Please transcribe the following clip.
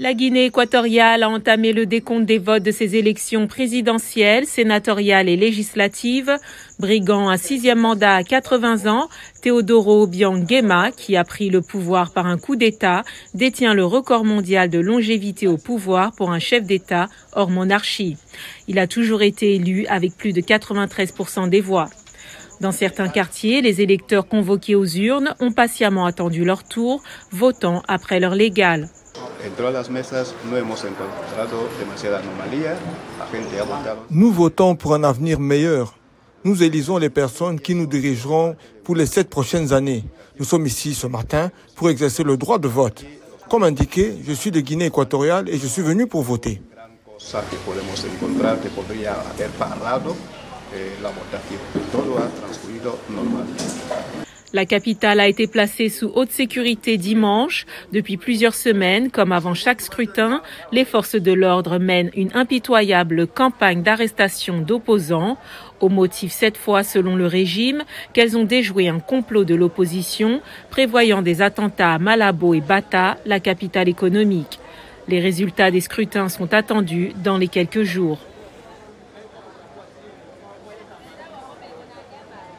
La Guinée équatoriale a entamé le décompte des votes de ses élections présidentielles, sénatoriales et législatives. Brigand à sixième mandat à 80 ans, Teodoro Obiang qui a pris le pouvoir par un coup d'État, détient le record mondial de longévité au pouvoir pour un chef d'État hors monarchie. Il a toujours été élu avec plus de 93% des voix. Dans certains quartiers, les électeurs convoqués aux urnes ont patiemment attendu leur tour, votant après Nous votons pour un avenir meilleur. Nous élisons les personnes qui nous dirigeront pour les sept prochaines années. Nous sommes ici ce matin pour exercer le droit de vote. Comme indiqué, je suis de Guinée équatoriale et je suis venu pour voter. La capitale a été placée sous haute sécurité dimanche. Depuis plusieurs semaines, comme avant chaque scrutin, les forces de l'ordre mènent une impitoyable campagne d'arrestation d'opposants, au motif cette fois, selon le régime, qu'elles ont déjoué un complot de l'opposition prévoyant des attentats à Malabo et Bata, la capitale économique. Les résultats des scrutins sont attendus dans les quelques jours.